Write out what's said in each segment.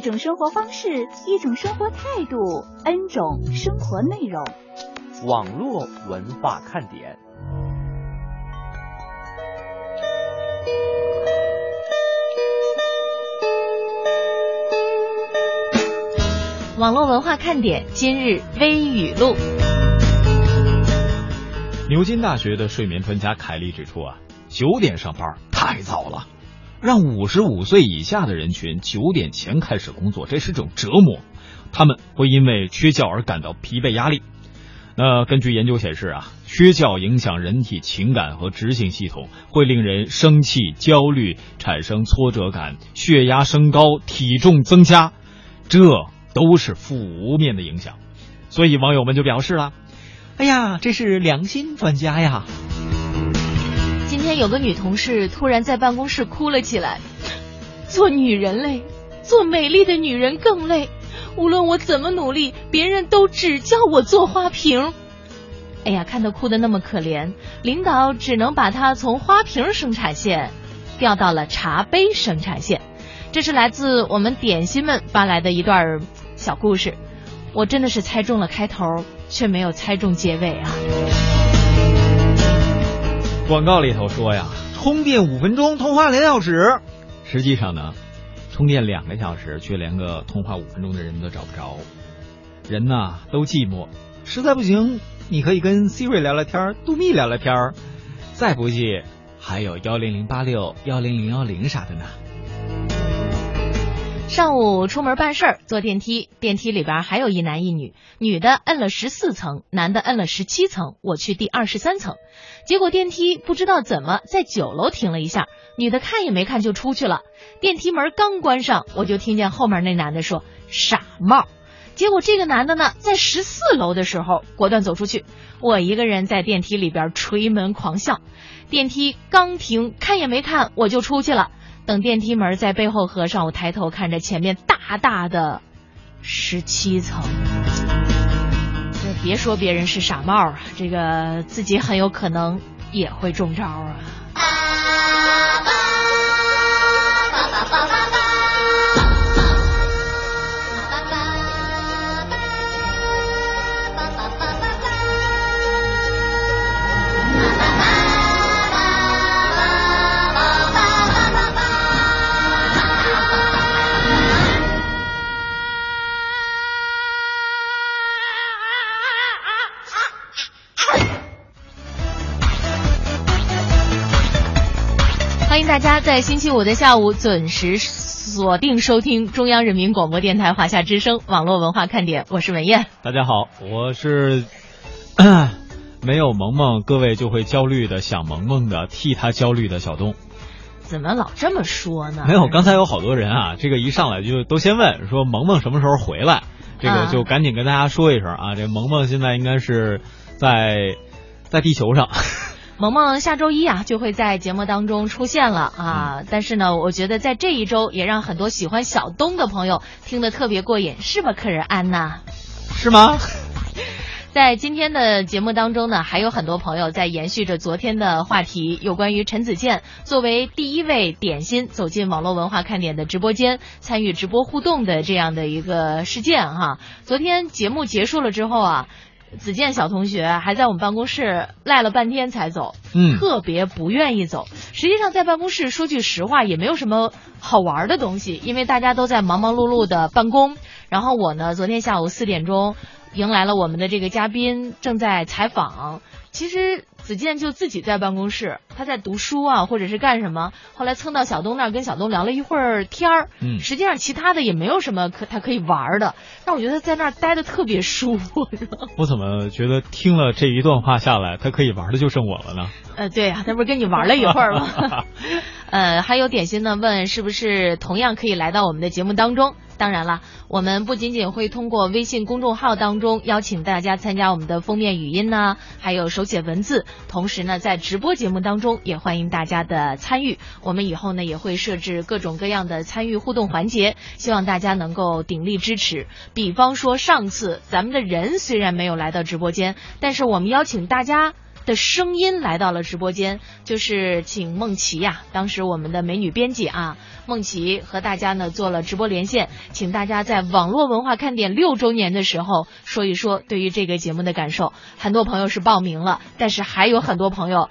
一种生活方式，一种生活态度，N 种生活内容。网络文化看点。网络文化看点今日微语录。牛津大学的睡眠专家凯利指出啊，九点上班太早了，让五十五岁以下的人群九点前开始工作，这是种折磨，他们会因为缺觉而感到疲惫压力。那根据研究显示啊，缺觉影响人体情感和执行系统，会令人生气、焦虑，产生挫折感，血压升高，体重增加，这。都是负面的影响，所以网友们就表示了：“哎呀，这是良心专家呀！”有个女同事突然在办公室哭了起来，做女人累，做美丽的女人更累。无论我怎么努力，别人都只叫我做花瓶。哎呀，看她哭的那么可怜，领导只能把她从花瓶生产线调到了茶杯生产线。这是来自我们点心们发来的一段。小故事，我真的是猜中了开头，却没有猜中结尾啊！广告里头说呀，充电五分钟，通话两小时。实际上呢，充电两个小时，却连个通话五分钟的人都找不着。人呐，都寂寞，实在不行，你可以跟 Siri 聊聊天，杜蜜聊聊天，再不济还有幺零零八六、幺零零幺零啥的呢。上午出门办事儿，坐电梯，电梯里边还有一男一女，女的摁了十四层，男的摁了十七层，我去第二十三层，结果电梯不知道怎么在九楼停了一下，女的看也没看就出去了，电梯门刚关上，我就听见后面那男的说傻帽，结果这个男的呢在十四楼的时候果断走出去，我一个人在电梯里边捶门狂笑，电梯刚停看也没看我就出去了。等电梯门在背后合上，我抬头看着前面大大的十七层。这别说别人是傻帽啊，这个自己很有可能也会中招啊。大家在星期五的下午准时锁定收听中央人民广播电台华夏之声网络文化看点，我是文艳。大家好，我是 没有萌萌，各位就会焦虑的想萌萌的，替他焦虑的小东。怎么老这么说呢？没有，刚才有好多人啊，这个一上来就都先问说萌萌什么时候回来，这个就赶紧跟大家说一声啊，这萌萌现在应该是在在地球上。萌萌下周一啊就会在节目当中出现了啊，但是呢，我觉得在这一周也让很多喜欢小东的朋友听得特别过瘾，是吧，客人安娜？是吗？在今天的节目当中呢，还有很多朋友在延续着昨天的话题，有关于陈子健作为第一位点心走进网络文化看点的直播间，参与直播互动的这样的一个事件哈。昨天节目结束了之后啊。子健小同学还在我们办公室赖了半天才走，嗯，特别不愿意走。实际上在办公室说句实话也没有什么好玩的东西，因为大家都在忙忙碌碌的办公。然后我呢，昨天下午四点钟迎来了我们的这个嘉宾，正在采访。其实。子健就自己在办公室，他在读书啊，或者是干什么。后来蹭到小东那儿，跟小东聊了一会儿天儿。嗯，实际上其他的也没有什么可他可以玩的。但我觉得在那儿待的特别舒服。我怎么觉得听了这一段话下来，他可以玩的就剩我了呢？呃，对呀，他不是跟你玩了一会儿吗？呃，还有点心呢，问是不是同样可以来到我们的节目当中？当然了，我们不仅仅会通过微信公众号当中邀请大家参加我们的封面语音呢，还有手写文字，同时呢，在直播节目当中也欢迎大家的参与。我们以后呢也会设置各种各样的参与互动环节，希望大家能够鼎力支持。比方说上次咱们的人虽然没有来到直播间，但是我们邀请大家。的声音来到了直播间，就是请梦琪呀，当时我们的美女编辑啊，梦琪和大家呢做了直播连线，请大家在网络文化看点六周年的时候说一说对于这个节目的感受。很多朋友是报名了，但是还有很多朋友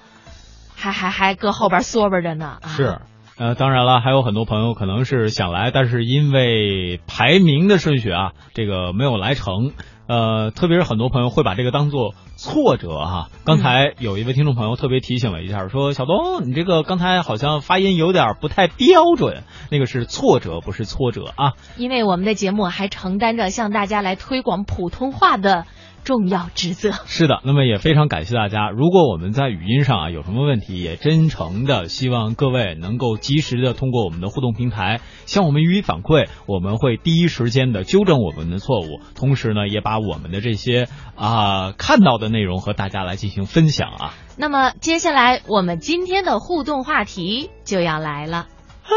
还还还搁后边缩巴着呢。是，呃，当然了，还有很多朋友可能是想来，但是因为排名的顺序啊，这个没有来成。呃，特别是很多朋友会把这个当做挫折哈。刚才有一位听众朋友特别提醒了一下，说小东，你这个刚才好像发音有点不太标准，那个是挫折，不是挫折啊。因为我们的节目还承担着向大家来推广普通话的。重要职责是的，那么也非常感谢大家。如果我们在语音上啊有什么问题，也真诚的希望各位能够及时的通过我们的互动平台向我们予以反馈，我们会第一时间的纠正我们的错误，同时呢也把我们的这些啊看到的内容和大家来进行分享啊。那么接下来我们今天的互动话题就要来了啊！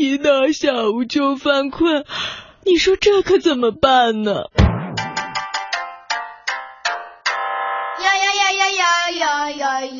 一到下午就犯困，你说这可怎么办呢？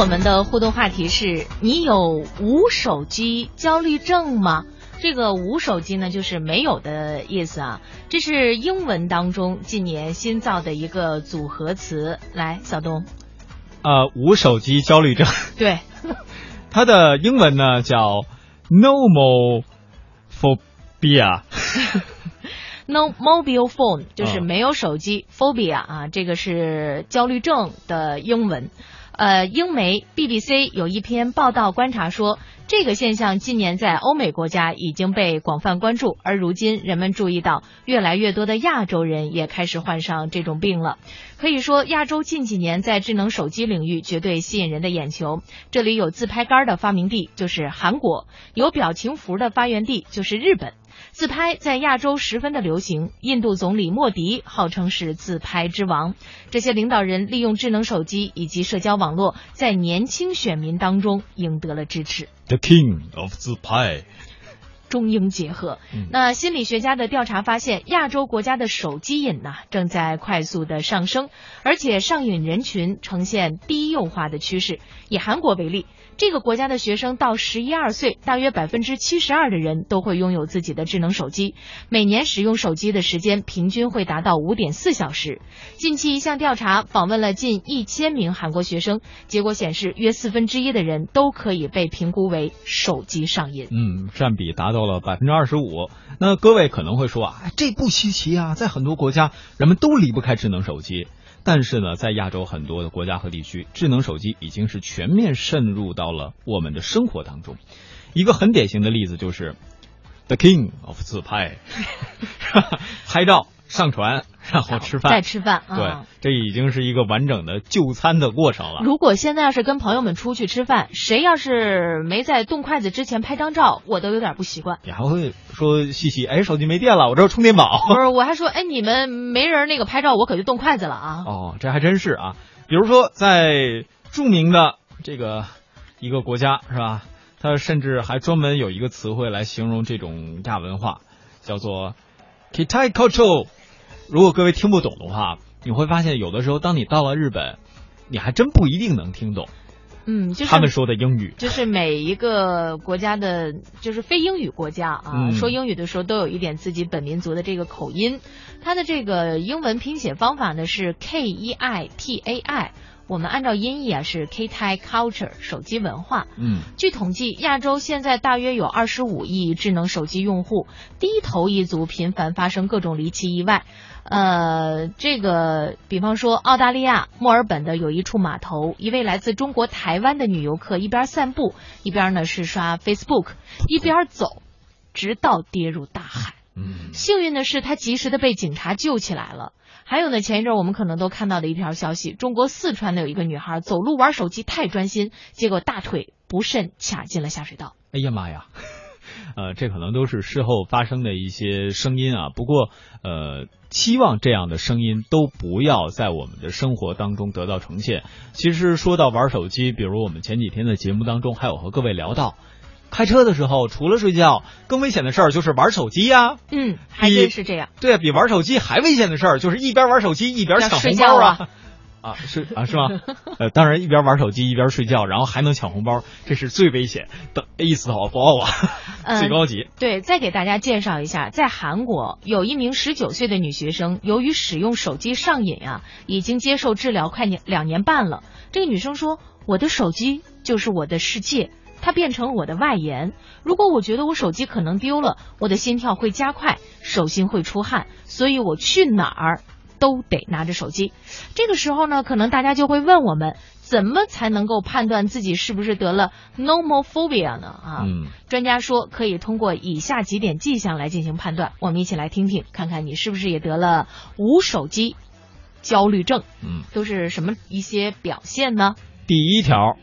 我们的互动话题是你有无手机焦虑症吗？这个无手机呢，就是没有的意思啊。这是英文当中近年新造的一个组合词。来，小东，呃，无手机焦虑症，对，它的英文呢叫 “nomophobia”。No mobile phone 就是没有手机，phobia 啊，这个是焦虑症的英文。呃，英媒 BBC 有一篇报道观察说，这个现象近年在欧美国家已经被广泛关注，而如今人们注意到，越来越多的亚洲人也开始患上这种病了。可以说，亚洲近几年在智能手机领域绝对吸引人的眼球。这里有自拍杆的发明地，就是韩国；有表情符的发源地，就是日本。自拍在亚洲十分的流行，印度总理莫迪号称是自拍之王。这些领导人利用智能手机以及社交网络，在年轻选民当中赢得了支持。The King of 自拍。中英结合。那心理学家的调查发现，亚洲国家的手机瘾呢正在快速的上升，而且上瘾人群呈现低幼化的趋势。以韩国为例，这个国家的学生到十一二岁，大约百分之七十二的人都会拥有自己的智能手机，每年使用手机的时间平均会达到五点四小时。近期一项调查访问了近一千名韩国学生，结果显示，约四分之一的人都可以被评估为手机上瘾。嗯，占比达到。了百分之二十五，那各位可能会说啊，这不稀奇啊，在很多国家人们都离不开智能手机。但是呢，在亚洲很多的国家和地区，智能手机已经是全面渗入到了我们的生活当中。一个很典型的例子就是，The King of 自拍，拍照上传。然后吃饭，再吃饭，对，这已经是一个完整的就餐的过程了。如果现在要是跟朋友们出去吃饭，谁要是没在动筷子之前拍张照，我都有点不习惯。你还会说细细，哎，手机没电了，我这有充电宝。不是，我还说，哎，你们没人那个拍照，我可就动筷子了啊。哦，这还真是啊。比如说，在著名的这个一个国家是吧？他甚至还专门有一个词汇来形容这种亚文化，叫做 “kitai culture”。如果各位听不懂的话，你会发现有的时候，当你到了日本，你还真不一定能听懂。嗯，就是他们说的英语，就是每一个国家的，就是非英语国家啊，嗯说英语的时候都有一点自己本民族的这个口音。它的这个英文拼写方法呢是 K E I T A I，我们按照音译啊是 K t i Culture 手机文化。嗯，据统计，亚洲现在大约有二十五亿智能手机用户，低头一族频繁发生各种离奇意外。呃，这个，比方说澳大利亚墨尔本的有一处码头，一位来自中国台湾的女游客一边散步，一边呢是刷 Facebook，一边走，直到跌入大海。嗯，幸运的是，她及时的被警察救起来了。还有呢，前一阵我们可能都看到的一条消息，中国四川的有一个女孩走路玩手机太专心，结果大腿不慎卡进了下水道。哎呀妈呀！呃，这可能都是事后发生的一些声音啊。不过，呃，期望这样的声音都不要在我们的生活当中得到呈现。其实说到玩手机，比如我们前几天的节目当中还有和各位聊到，开车的时候除了睡觉，更危险的事儿就是玩手机呀、嗯，还真是这样。对啊，比玩手机还危险的事儿就是一边玩手机一边抢红包啊。啊，是啊，是吗？呃，当然一边玩手机一边睡觉，然后还能抢红包，这是最危险的意思好不好啊？嗯最高级。对，再给大家介绍一下，在韩国有一名十九岁的女学生，由于使用手机上瘾啊，已经接受治疗快年两年半了。这个女生说：“我的手机就是我的世界，它变成了我的外延。如果我觉得我手机可能丢了，我的心跳会加快，手心会出汗，所以我去哪儿都得拿着手机。这个时候呢，可能大家就会问我们，怎么才能够判断自己是不是得了 nomophobia 呢？啊，嗯，专家说可以通过以下几点迹象来进行判断，我们一起来听听，看看你是不是也得了无手机焦虑症？嗯，都是什么一些表现呢？第一条，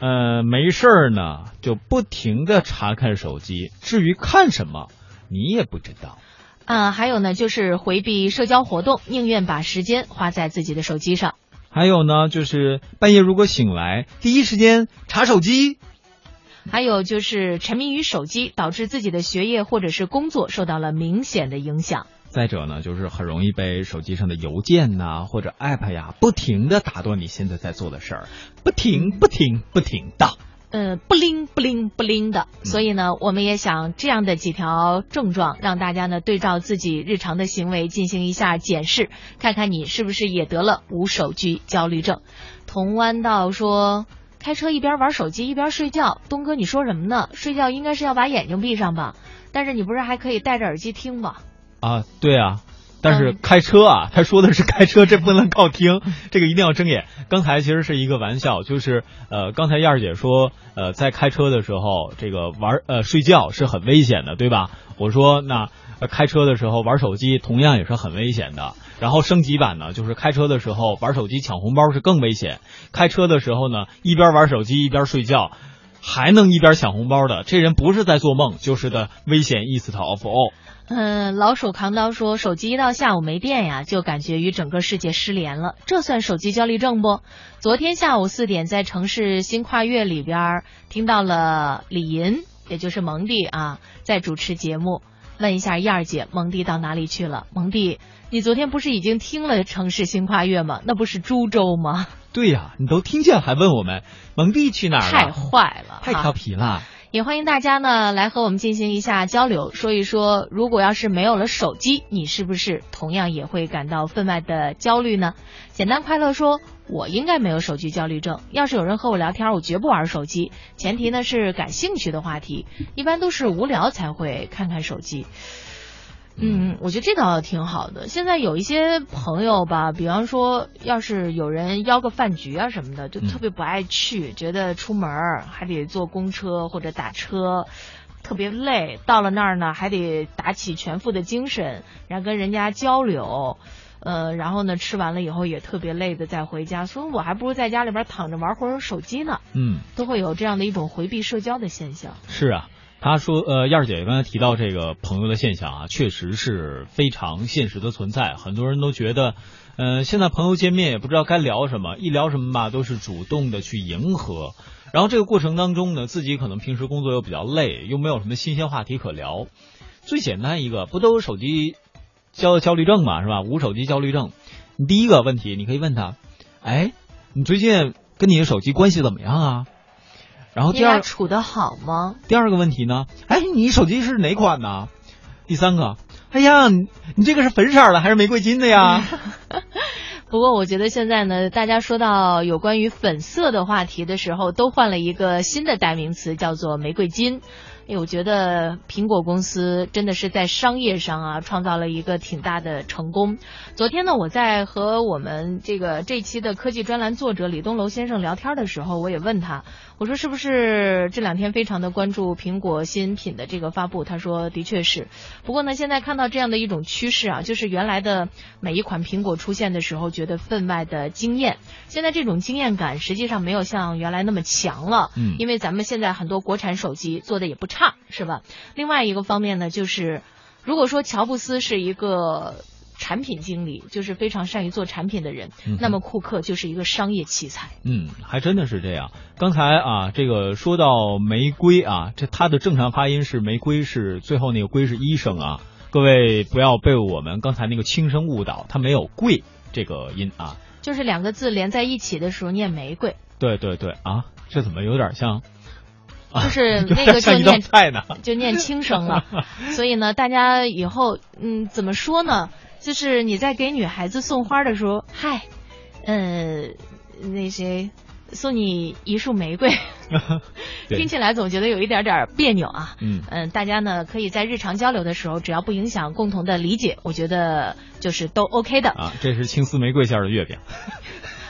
呃，没事儿呢就不停的查看手机，至于看什么，你也不知道。啊，还有呢，就是回避社交活动，宁愿把时间花在自己的手机上。还有呢，就是半夜如果醒来，第一时间查手机。还有就是沉迷于手机，导致自己的学业或者是工作受到了明显的影响。再者呢，就是很容易被手机上的邮件呐、或者 app 呀，不停的打断你现在在做的事儿，不停不停不停的。呃，不灵不灵不灵的，所以呢，我们也想这样的几条症状，让大家呢对照自己日常的行为进行一下检视，看看你是不是也得了无手机焦虑症。童弯道说，开车一边玩手机一边睡觉，东哥你说什么呢？睡觉应该是要把眼睛闭上吧？但是你不是还可以戴着耳机听吗？啊，对啊，但是嗯开车啊，他说的是开车，这不能靠听，这个一定要睁眼。刚才其实是一个玩笑，就是呃，刚才燕儿姐说，呃，在开车的时候，这个玩呃睡觉是很危险的，对吧？我说那、呃、开车的时候玩手机同样也是很危险的。然后升级版呢，就是开车的时候玩手机抢红包是更危险。开车的时候呢，一边玩手机一边睡觉。还能一边抢红包的，这人不是在做梦，就是的危险 east of all。嗯，老鼠扛刀说，手机一到下午没电呀，就感觉与整个世界失联了，这算手机焦虑症不？昨天下午四点，在城市新跨越里边儿听到了李银，也就是蒙蒂啊，在主持节目。问一下燕儿姐，蒙蒂到哪里去了？蒙蒂，你昨天不是已经听了城市新跨越吗？那不是株洲吗？对呀、你都听见还问我们蒙蒂去哪儿了？太坏了，太调皮了。也欢迎大家呢来和我们进行一下交流，说一说，如果要是没有了手机，你是不是同样也会感到分外的焦虑呢？简单快乐说，我应该没有手机焦虑症。要是有人和我聊天，我绝不玩手机，前提呢是感兴趣的话题，一般都是无聊才会看看手机。嗯，我觉得这倒挺好的。现在有一些朋友吧，比方说，要是有人邀个饭局啊什么的，就特别不爱去，觉得出门儿还得坐公车或者打车，特别累。到了那儿呢，还得打起全副的精神，然后跟人家交流。呃，然后呢，吃完了以后也特别累的再回家，所以我还不如在家里边躺着玩会儿手机呢，嗯，都会有这样的一种回避社交的现象。是啊。他说，呃，燕儿姐刚才提到这个朋友的现象啊，确实是非常现实的存在。很多人都觉得，呃，现在朋友见面也不知道该聊什么，一聊什么吧，都是主动的去迎合。然后这个过程当中呢，自己可能平时工作又比较累，又没有什么新鲜话题可聊。最简单一个，不都有手机焦焦虑症嘛，是吧？无手机焦虑症。第一个问题，你可以问他，哎，你最近跟你的手机关系怎么样啊？然后第二处的好吗？第二个问题呢？哎，你手机是哪款呢？第三个，哎呀，你这个是粉色的还是玫瑰金的呀？不过我觉得现在呢，大家说到有关于粉色的话题的时候，都换了一个新的代名词，叫做玫瑰金。哎，我觉得苹果公司真的是在商业上啊，创造了一个挺大的成功。昨天呢，我在和我们这个这期的科技专栏作者李东楼先生聊天的时候，我也问他，我说是不是这两天非常的关注苹果新品的这个发布？他说的确是。不过呢，现在看到这样的一种趋势啊，就是原来的每一款苹果出现的时候，觉得分外的惊艳，现在这种惊艳感实际上没有像原来那么强了。嗯，因为咱们现在很多国产手机做的也不差。差是吧？另外一个方面呢，就是如果说乔布斯是一个产品经理，就是非常善于做产品的人，那么库克就是一个商业奇才。嗯，还真的是这样。刚才啊，这个说到玫瑰啊，这它的正常发音是玫瑰，是最后那个龟是医生啊。各位不要被我们刚才那个轻声误导，它没有贵这个音啊。就是两个字连在一起的时候念玫瑰。对对对啊，这怎么有点像？就是那个就念菜呢，就念轻声了。所以呢，大家以后嗯怎么说呢？就是你在给女孩子送花的时候，嗨，呃，那谁送你一束玫瑰，听起来总觉得有一点点别扭啊。嗯嗯，大家呢可以在日常交流的时候，只要不影响共同的理解，我觉得就是都 OK 的。啊，这是青丝玫瑰馅的月饼。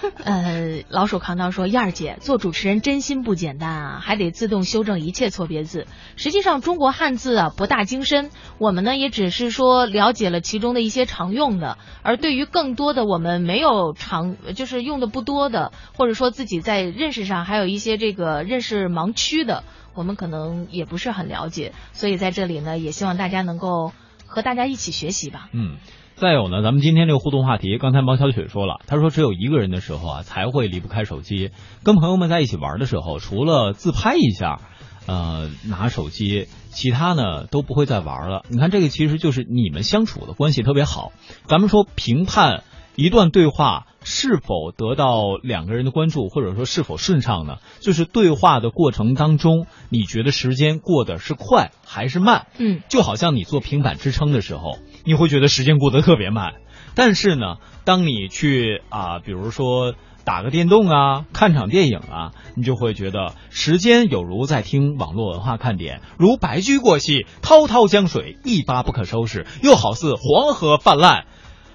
呃，老鼠扛刀说：“燕儿姐做主持人真心不简单啊，还得自动修正一切错别字。实际上，中国汉字啊博大精深，我们呢也只是说了解了其中的一些常用的，而对于更多的我们没有常就是用的不多的，或者说自己在认识上还有一些这个认识盲区的，我们可能也不是很了解。所以在这里呢，也希望大家能够和大家一起学习吧。”嗯。再有呢，咱们今天这个互动话题，刚才毛小雪说了，她说只有一个人的时候啊，才会离不开手机。跟朋友们在一起玩的时候，除了自拍一下，呃，拿手机，其他呢都不会再玩了。你看，这个其实就是你们相处的关系特别好。咱们说评判一段对话是否得到两个人的关注，或者说是否顺畅呢？就是对话的过程当中，你觉得时间过得是快还是慢？嗯，就好像你做平板支撑的时候。你会觉得时间过得特别慢，但是呢，当你去啊，比如说打个电动啊，看场电影啊，你就会觉得时间有如在听网络文化看点，如白驹过隙，滔滔江水一发不可收拾，又好似黄河泛滥，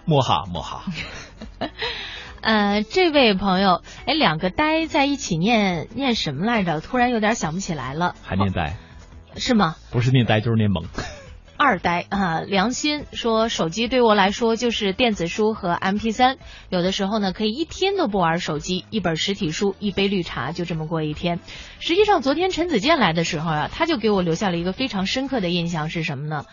莫哈莫哈。呃，这位朋友，哎，两个呆在一起念念什么来着？突然有点想不起来了。还念呆？是吗？不是念呆就是念懵。二呆啊，良心说，手机对我来说就是电子书和 M P 三，有的时候呢可以一天都不玩手机，一本实体书，一杯绿茶，就这么过一天。实际上，昨天陈子健来的时候啊，他就给我留下了一个非常深刻的印象是什么呢？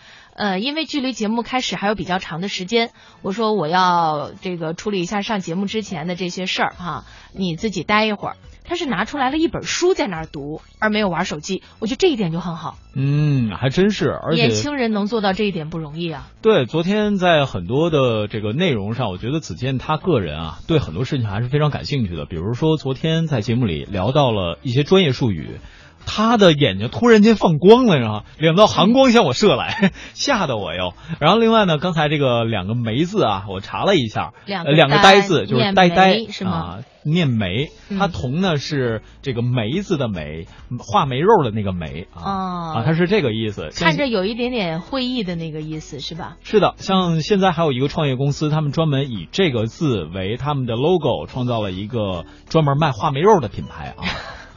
呃，因为距离节目开始还有比较长的时间，我说我要这个处理一下上节目之前的这些事儿哈，你自己待一会儿。他是拿出来了一本书在那儿读，而没有玩手机。我觉得这一点就很好。嗯，还真是，而且年轻人能做到这一点不容易啊。对，昨天在很多的这个内容上，我觉得子健他个人啊，对很多事情还是非常感兴趣的。比如说，昨天在节目里聊到了一些专业术语。他的眼睛突然间放光了，然后两道寒光向我射来，吓得我哟。然后另外呢，刚才这个两个梅字啊，我查了一下，两两个呆字就是呆呆是吗？念梅，它同呢是这个梅字的梅，画梅肉的那个梅啊啊，它是这个意思。看着有一点点会意的那个意思是吧？是的，像现在还有一个创业公司，他们专门以这个字为他们的 logo，创造了一个专门卖画梅肉的品牌啊。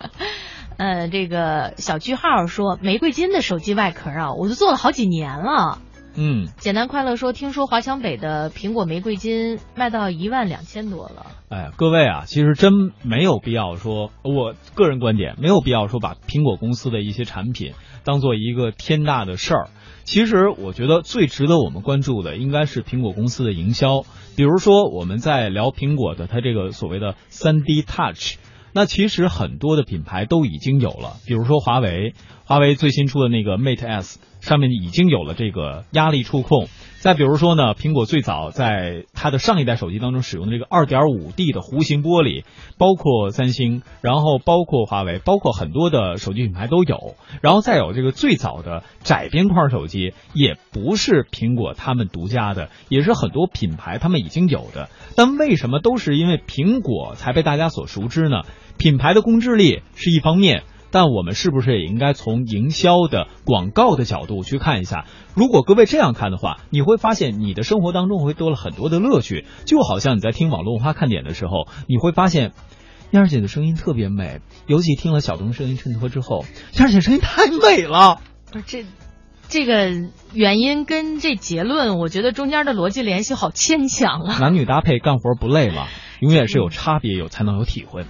呃，这个小句号说玫瑰金的手机外壳啊，我都做了好几年了。嗯，简单快乐说，听说华强北的苹果玫瑰金卖到一万两千多了。哎，各位啊，其实真没有必要说，我个人观点没有必要说把苹果公司的一些产品当做一个天大的事儿。其实我觉得最值得我们关注的应该是苹果公司的营销，比如说我们在聊苹果的它这个所谓的三 D Touch。那其实很多的品牌都已经有了，比如说华为，华为最新出的那个 Mate S 上面已经有了这个压力触控。再比如说呢，苹果最早在它的上一代手机当中使用的这个二点五 D 的弧形玻璃，包括三星，然后包括华为，包括很多的手机品牌都有。然后再有这个最早的窄边框手机，也不是苹果他们独家的，也是很多品牌他们已经有的。但为什么都是因为苹果才被大家所熟知呢？品牌的公知力是一方面。但我们是不是也应该从营销的广告的角度去看一下？如果各位这样看的话，你会发现你的生活当中会多了很多的乐趣。就好像你在听网络文化看点的时候，你会发现燕儿姐的声音特别美，尤其听了小东声音衬托之后，燕儿姐声音太美了。不是这这个原因跟这结论，我觉得中间的逻辑联系好牵强啊。男女搭配干活不累吗？永远是有差别有才能有体会嘛。